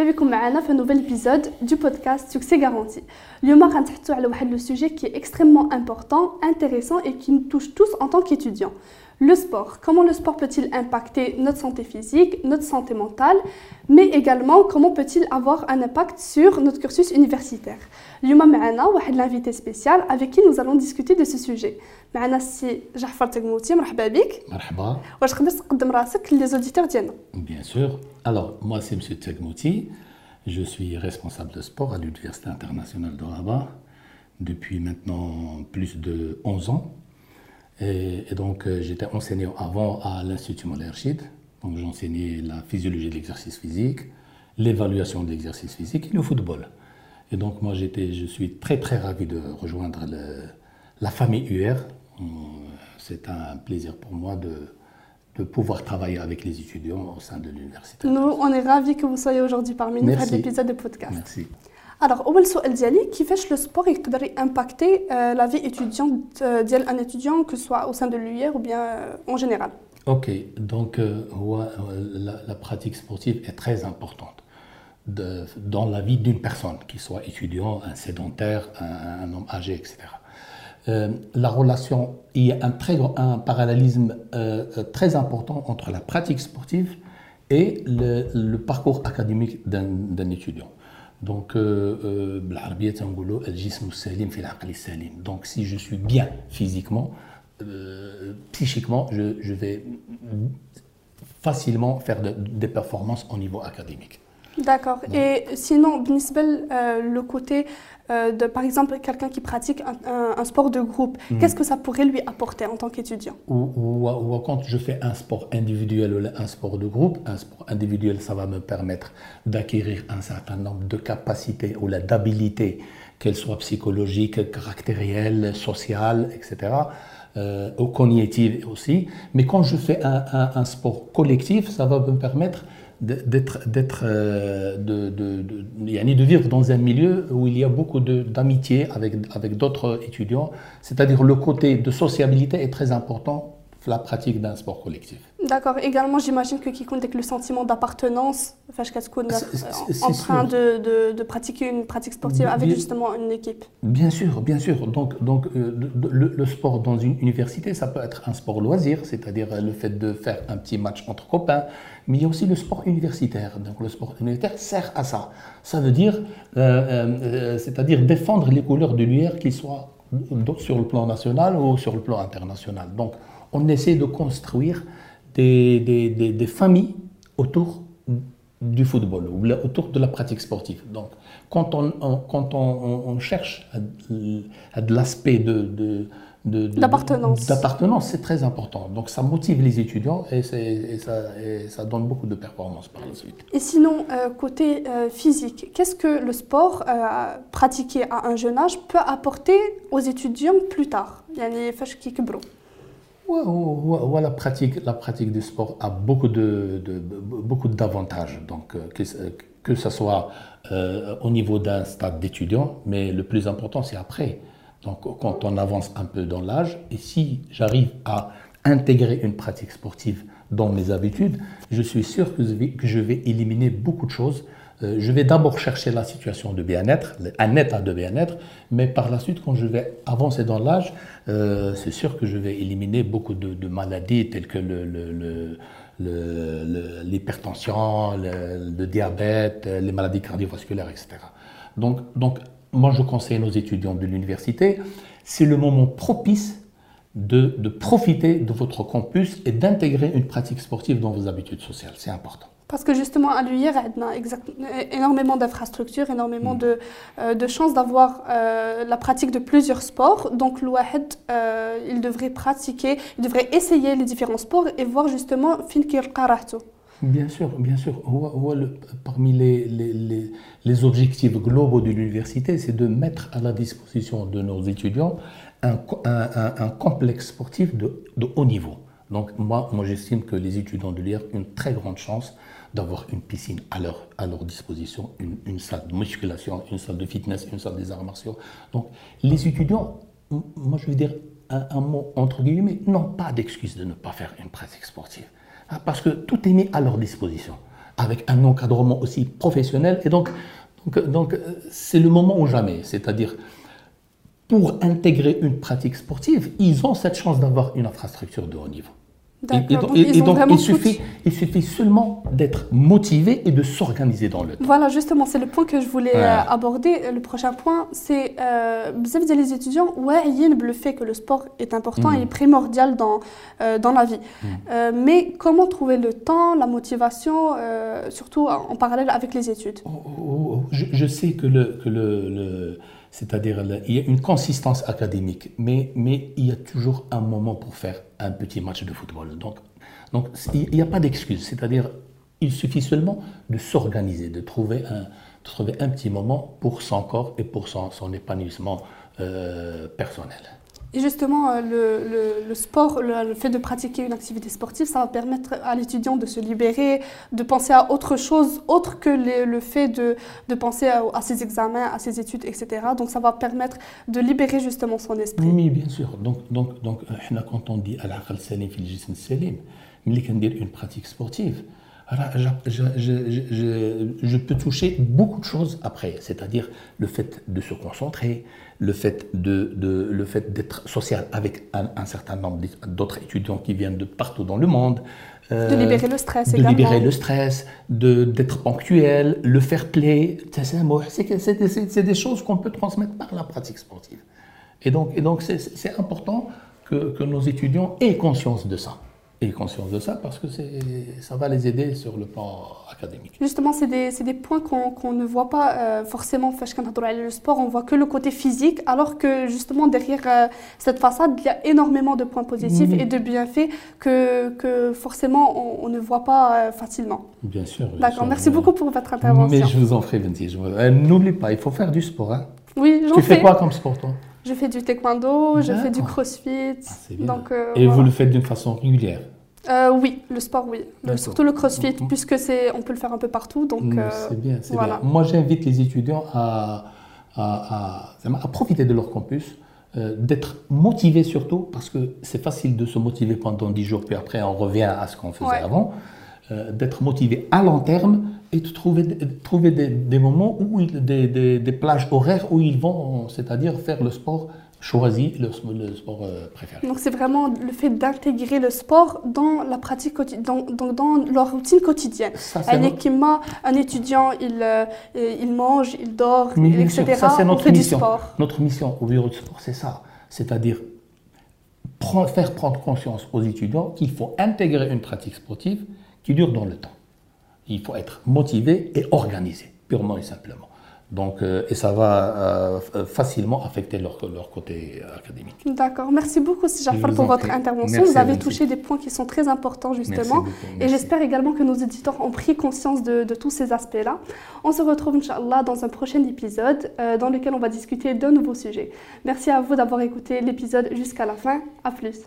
مرحبا بكم معنا في نوفيل épisode du podcast Succès Garanti. اليوم غنتحدثوا على واحد لو sujet qui est extrêmement important, intéressant et qui nous touche tous en tant qu'étudiants. Le sport. Comment le sport peut-il impacter notre santé physique, notre santé mentale, mais également comment peut-il avoir un impact sur notre cursus universitaire. اليوم معنا واحد l'invité spécial avec qui nous allons discuter de ce sujet. معنا السي جعفر تقموتي مرحبا بك. مرحبا. واش تقدر تقدم راسك لي زوديتور ديالنا؟ Bien sûr. Alors, moi, c'est M. Tegmouti. Je suis responsable de sport à l'Université internationale de Rabat depuis maintenant plus de 11 ans. Et, et donc, euh, j'étais enseignant avant à l'Institut Moller-Rachid. Donc, j'enseignais la physiologie de l'exercice physique, l'évaluation de l'exercice physique et le football. Et donc, moi, j'étais, je suis très, très ravi de rejoindre le- la famille UR. Euh, C'est un plaisir pour moi de, de pouvoir travailler avec les étudiants au sein de l'université. Nous, on est ravis que vous soyez aujourd'hui parmi nous pour l'épisode de podcast. Merci. Alors, أول سؤال ديالي كيفاش لو سبور يقدر impacter euh, la vie étudiante euh, ديال un étudiant que ce soit au sein de l'UR ou bien euh, en général Ok, donc euh, ouais, euh, la, la pratique sportive est très importante de- dans la vie d'une personne, qu'il soit étudiant, un sédentaire, un, un homme âgé, etc. Euh, la relation, il y a un, très, grand- un parallélisme euh, euh, très important entre la pratique sportive et le, le parcours académique d'un d'un étudiant. Donc, euh, euh, salim, salim. Donc, si je suis bien physiquement, euh, psychiquement, je, vais facilement faire des performances au niveau académique. D'accord. Et sinon, euh, le côté euh, de, par exemple, quelqu'un qui pratique un, sport de groupe, hmm. qu'est-ce que ça pourrait lui apporter en tant qu'étudiant? Ou, quand je fais un sport individuel ou un sport de groupe, un sport individuel, ça va me permettre d'acquérir un certain nombre de capacités ou d'habilités, qu'elles soient psychologiques, caractérielles, sociales, etc. Euh, ou cognitives aussi. Mais quand je fais un sport collectif, ça va me permettre d'être, d'être, euh, de, de, vivre dans un milieu où il y a beaucoup d'amitié avec, avec d'autres étudiants. C'est-à-dire le côté de sociabilité est très important la pratique d'un sport collectif. D'accord. Également, j'imagine que quiconque avec le sentiment d'appartenance, ah, euh, en train de, de, pratiquer une pratique sportive avec justement une équipe. Bien sûr, bien sûr. Donc, donc euh, le, sport dans une université, ça peut être un sport loisir, c'est-à-dire le fait de faire un petit match entre copains, mais il y a aussi le sport universitaire. Donc, le sport universitaire sert à ça. Ça veut dire, euh, c'est-à-dire défendre les couleurs de l'UR, qu'ils soient sur le plan national ou sur le plan international. Donc, on essaie de construire des, familles autour du football ou autour de la pratique sportive. Donc, quand on, cherche à, de l'aspect de, d'appartenance, d'appartenance, c'est très important. Donc, ça motive les étudiants et, ça, donne beaucoup de performances par la suite. Et sinon, euh, côté euh, physique, qu'est-ce que le sport euh, pratiqué à un jeune âge peut apporter aux étudiants plus tard? Il y a Yani, voilà, pratique, la pratique du sport a beaucoup de, beaucoup d'avantages. Donc, euh, que, que ce soit euh, au niveau d'un stade d'étudiant, mais le plus important, c'est après. Donc, quand on avance un peu dans l'âge, et si j'arrive à intégrer une pratique sportive dans mes habitudes, je suis sûr que je vais éliminer beaucoup de choses euh, je vais d'abord chercher la situation de bien-être, un état de bien-être, mais par la suite, quand je vais avancer dans l'âge, euh, c'est sûr que je vais éliminer beaucoup de, maladies telles que l'hypertension, le, diabète, les maladies cardiovasculaires, etc. Donc, donc, moi, je conseille nos étudiants de l'université, c'est le moment propice de profiter de votre campus et d'intégrer une pratique sportive dans vos habitudes sociales. C'est important. Parce que justement, à l'UIR, on a énormément d'infrastructures, énormément mm. euh, de, chances d'avoir euh, la pratique de plusieurs sports. Donc, l'Ouahed, euh, il devrait pratiquer, il devrait essayer les différents sports et voir justement Finkir Karahto. Bien sûr, bien sûr. Parmi les, les, les objectifs globaux de l'université, c'est de mettre à la disposition de nos étudiants un, un, complexe sportif de haut niveau. Donc moi, moi j'estime que les étudiants de l'IR ont une très grande chance d'avoir une piscine à leur, à leur disposition, une, une salle de musculation, une salle de fitness, une salle des arts martiaux. Donc les étudiants, moi je veux dire un, mot entre guillemets, n'ont pas d'excuse de ne pas faire une pratique sportive. Ah, Parce que tout est mis à leur disposition. avec un encadrement aussi professionnel. Et donc, donc, donc c'est le moment ou jamais. C'est-à-dire, pour intégrer une pratique sportive, ils ont cette chance d'avoir une infrastructure de haut niveau. Et, donc, il, suffit, il suffit seulement d'être motivé et de s'organiser dans le temps. Voilà, justement, c'est le point que je voulais euh, aborder. Le prochain point, c'est euh, les étudiants, ouais, le fait que le sport est important mm. et primordial dans, euh, dans la vie. Mm. Euh, mais comment trouver le temps, la motivation, surtout en parallèle avec les études? Oh, oh, oh, je, sais que le, que le c'est-à-dire, il y a une consistance académique, mais, mais il y a toujours un moment pour faire un petit match de football. Donc, donc il n'y a pas d'excuse. C'est-à-dire, il suffit seulement de s'organiser, de trouver un, trouver un petit moment pour son corps et pour son, son épanouissement euh, personnel. Et justement, euh, le, le, sport, le, fait de pratiquer une activité sportive, ça va permettre à l'étudiant de se libérer, de penser à autre chose, autre que le fait de, de penser à, ses examens, à ses études, etc. Donc ça va permettre de libérer justement son esprit. Oui, bien sûr. Donc, donc, donc euh, quand on dit al salim fil jism salim, une pratique sportive, je, je, je, peux toucher beaucoup de choses après, c'est-à-dire le fait de se concentrer, le fait de, de le fait d'être social avec un, certain nombre d'autres étudiants qui viennent de partout dans le monde. Euh, de libérer le stress de également. libérer le stress, d'être ponctuel, le fair play, c'est des choses qu'on peut transmettre par la pratique sportive. Et donc, et donc c'est important que, que nos étudiants aient conscience de ça et conscience de ça parce que ça va les aider sur le plan académique. Justement, c'est des, des, points qu'on ne voit pas euh, forcément le sport, on voit que le côté physique, alors que justement derrière euh, cette façade, il y a énormément de points positifs et de bienfaits que, que forcément on, ne voit pas euh, facilement. Bien sûr. D'accord, merci beaucoup pour votre intervention. Mais je vous en prie, Vinci. N'oublie pas, il faut faire du sport. Hein. Oui, j'en fais. Tu fais quoi comme sport, toi? Je fais du taekwondo, je fais du crossfit. Ah, donc, euh, Et vous le faites d'une façon régulière euh, Oui, le sport, oui. surtout le crossfit, puisque c'est, on peut le faire un peu partout. Donc, euh, c'est bien, c'est bien. Moi, j'invite les étudiants à, à, à, profiter de leur campus, d'être motivés surtout, parce que c'est facile de se motiver pendant 10 jours, puis après on revient à ce qu'on faisait avant. D'être motivé à long terme et de trouver, trouver des, des moments où des, des, des, plages horaires où ils vont, c'est-à-dire faire le sport choisi, le, le sport euh, préféré. Donc c'est vraiment le fait d'intégrer le sport dans la pratique dans, dans, dans leur routine quotidienne. un, un étudiant, il, euh, il mange, il dort, etc. ça c'est notre mission. Notre mission au bureau de sport, c'est ça. C'est-à-dire faire prendre conscience aux étudiants qu'il faut intégrer une pratique sportive qui dure dans le temps. Il faut être motivé et organisé, purement et simplement. Donc, euh, et ça va euh, facilement affecter leur, leur côté académique. D'accord. Merci beaucoup, Jafar, pour votre intervention. Vous avez touché des points qui sont très importants, justement. Et j'espère également que nos éditeurs ont pris conscience de, de tous ces aspects-là. On se retrouve, Inch'Allah, dans un prochain épisode euh, dans lequel on va discuter de nouveaux sujets. Merci à vous d'avoir écouté l'épisode jusqu'à la fin. À plus.